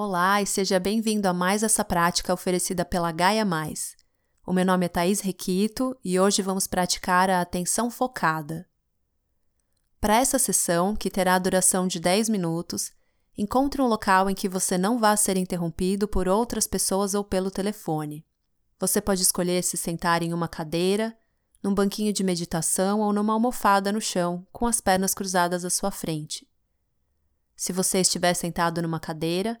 Olá e seja bem-vindo a mais essa prática oferecida pela Gaia Mais. O meu nome é Thaís Requito e hoje vamos praticar a atenção focada. Para essa sessão, que terá duração de 10 minutos, encontre um local em que você não vá ser interrompido por outras pessoas ou pelo telefone. Você pode escolher se sentar em uma cadeira, num banquinho de meditação ou numa almofada no chão, com as pernas cruzadas à sua frente. Se você estiver sentado numa cadeira,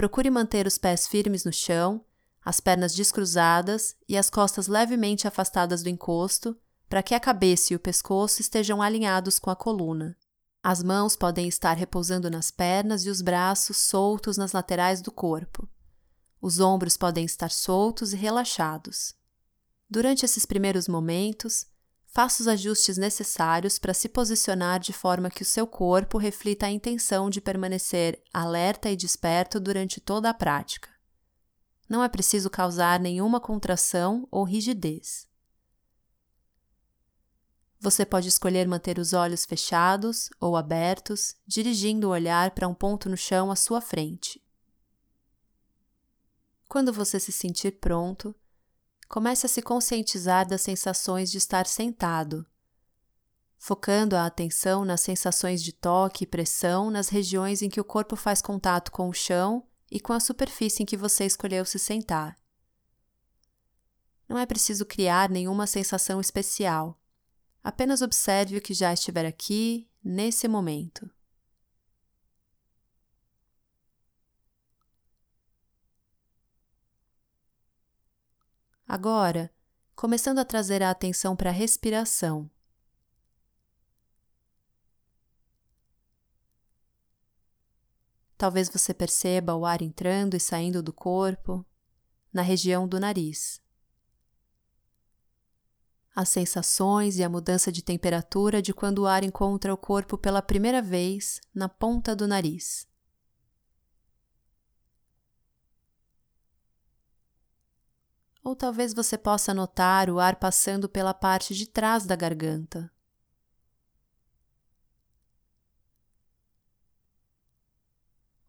procure manter os pés firmes no chão, as pernas descruzadas e as costas levemente afastadas do encosto, para que a cabeça e o pescoço estejam alinhados com a coluna. As mãos podem estar repousando nas pernas e os braços soltos nas laterais do corpo. Os ombros podem estar soltos e relaxados. Durante esses primeiros momentos, faça os ajustes necessários para se posicionar de forma que o seu corpo reflita a intenção de permanecer alerta e desperto durante toda a prática. Não é preciso causar nenhuma contração ou rigidez. Você pode escolher manter os olhos fechados ou abertos, dirigindo o olhar para um ponto no chão à sua frente. Quando você se sentir pronto, comece a se conscientizar das sensações de estar sentado, focando a atenção nas sensações de toque e pressão nas regiões em que o corpo faz contato com o chão e com a superfície em que você escolheu se sentar. Não é preciso criar nenhuma sensação especial. Apenas observe o que já estiver aqui, nesse momento. Agora, começando a trazer a atenção para a respiração. Talvez você perceba o ar entrando e saindo do corpo, na região do nariz. As sensações e a mudança de temperatura de quando o ar encontra o corpo pela primeira vez na ponta do nariz. Ou talvez você possa notar o ar passando pela parte de trás da garganta.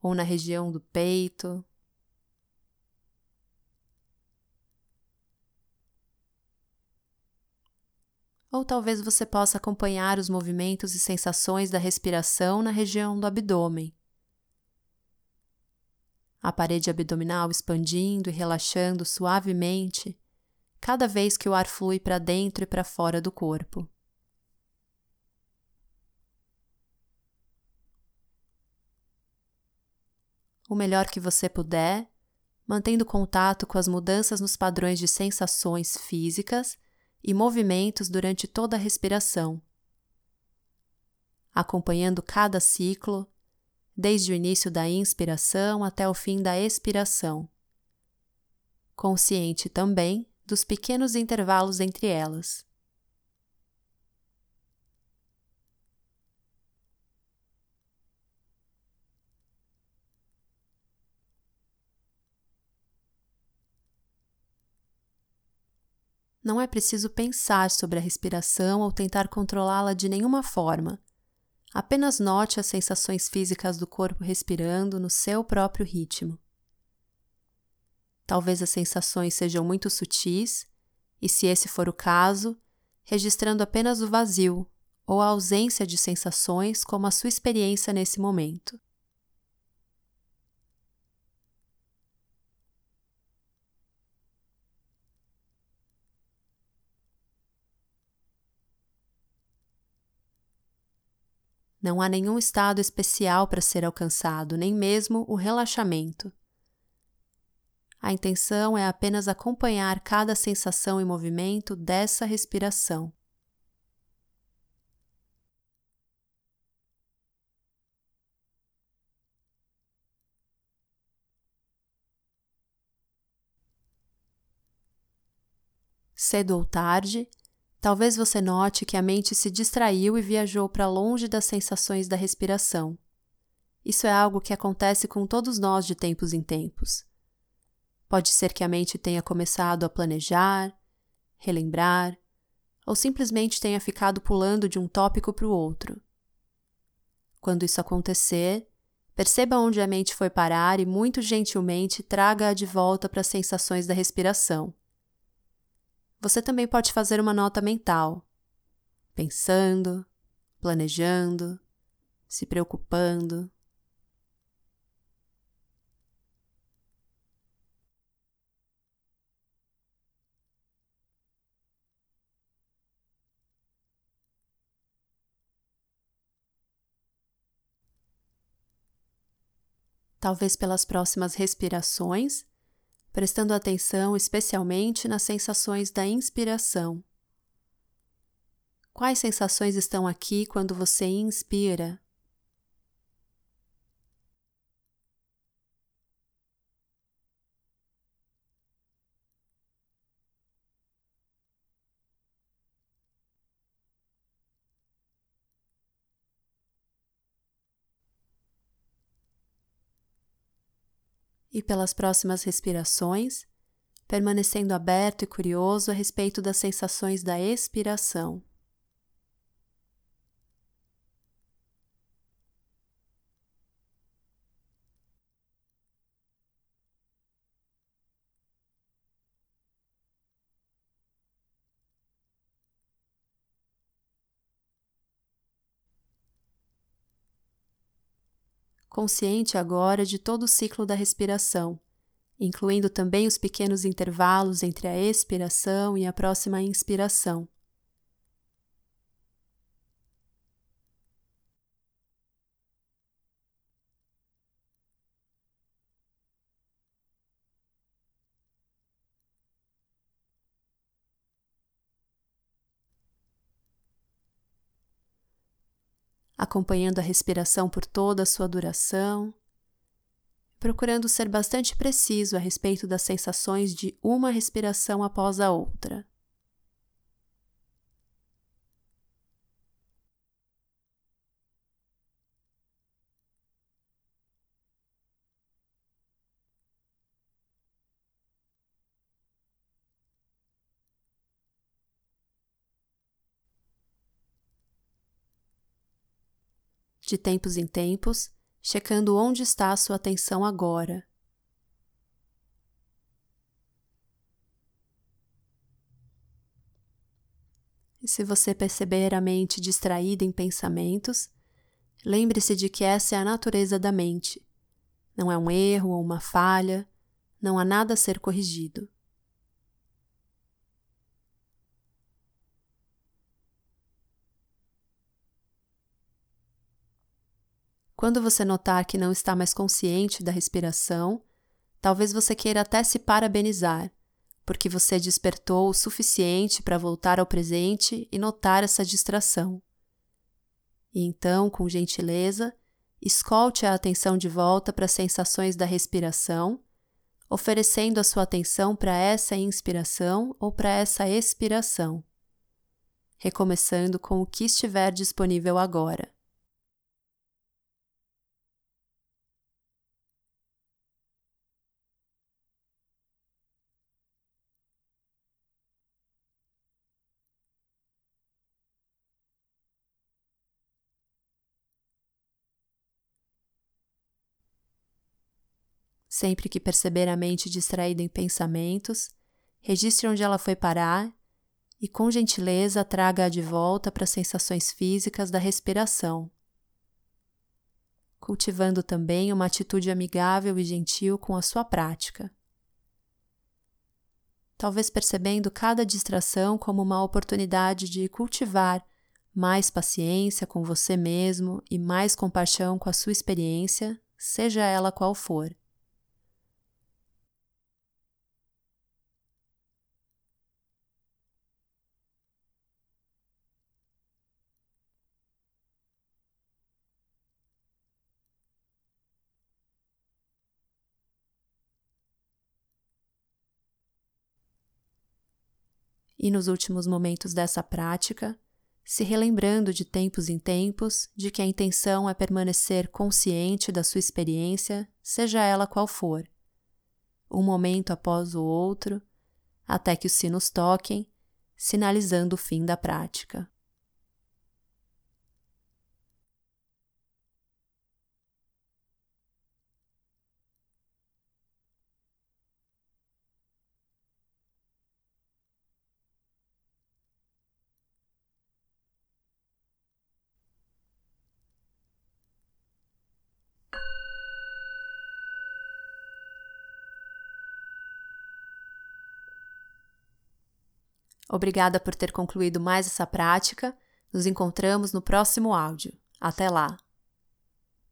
Ou na região do peito. Ou talvez você possa acompanhar os movimentos e sensações da respiração na região do abdômen a parede abdominal expandindo e relaxando suavemente cada vez que o ar flui para dentro e para fora do corpo. O melhor que você puder, mantendo contato com as mudanças nos padrões de sensações físicas e movimentos durante toda a respiração, acompanhando cada ciclo desde o início da inspiração até o fim da expiração. Consciente também dos pequenos intervalos entre elas. Não é preciso pensar sobre a respiração ou tentar controlá-la de nenhuma forma Apenas note as sensações físicas do corpo respirando no seu próprio ritmo. Talvez as sensações sejam muito sutis, e se esse for o caso, registrando apenas o vazio ou a ausência de sensações como a sua experiência nesse momento. Não há nenhum estado especial para ser alcançado, nem mesmo o relaxamento. A intenção é apenas acompanhar cada sensação e movimento dessa respiração. Cedo ou tarde, Talvez você note que a mente se distraiu e viajou para longe das sensações da respiração. Isso é algo que acontece com todos nós de tempos em tempos. Pode ser que a mente tenha começado a planejar, relembrar, ou simplesmente tenha ficado pulando de um tópico para o outro. Quando isso acontecer, Perceba onde a mente foi parar e, muito gentilmente, traga-a de volta para as sensações da respiração. Você também pode fazer uma nota mental, pensando, planejando, se preocupando. talvez pelas próximas respirações, prestando atenção especialmente nas sensações da inspiração. Quais sensações estão aqui quando você inspira? E pelas próximas respirações, permanecendo aberto e curioso a respeito das sensações da expiração. Consciente agora de todo o ciclo da respiração, incluindo também os pequenos intervalos entre a expiração e a próxima inspiração. Acompanhando a respiração por toda a sua duração, procurando ser bastante preciso a respeito das sensações de uma respiração após a outra. De tempos em tempos, checando onde está a sua atenção agora. E se você perceber a mente distraída em pensamentos, lembre-se de que essa é a natureza da mente. Não é um erro ou uma falha, não há nada a ser corrigido. Quando você notar que não está mais consciente da respiração, talvez você queira até se parabenizar, porque você despertou o suficiente para voltar ao presente e notar essa distração. E então, com gentileza, escolte a atenção de volta para as sensações da respiração, oferecendo a sua atenção para essa inspiração ou para essa expiração, recomeçando com o que estiver disponível agora. Sempre que perceber a mente distraída em pensamentos, registre onde ela foi parar e, com gentileza, traga-a de volta para as sensações físicas da respiração, cultivando também uma atitude amigável e gentil com a sua prática. Talvez percebendo cada distração como uma oportunidade de cultivar mais paciência com você mesmo e mais compaixão com a sua experiência, seja ela qual for. E nos últimos momentos dessa prática, se relembrando de tempos em tempos de que a intenção é permanecer consciente da sua experiência, seja ela qual for, um momento após o outro, até que os sinos toquem, sinalizando o fim da prática. Obrigada por ter concluído mais essa prática. Nos encontramos no próximo áudio. Até lá!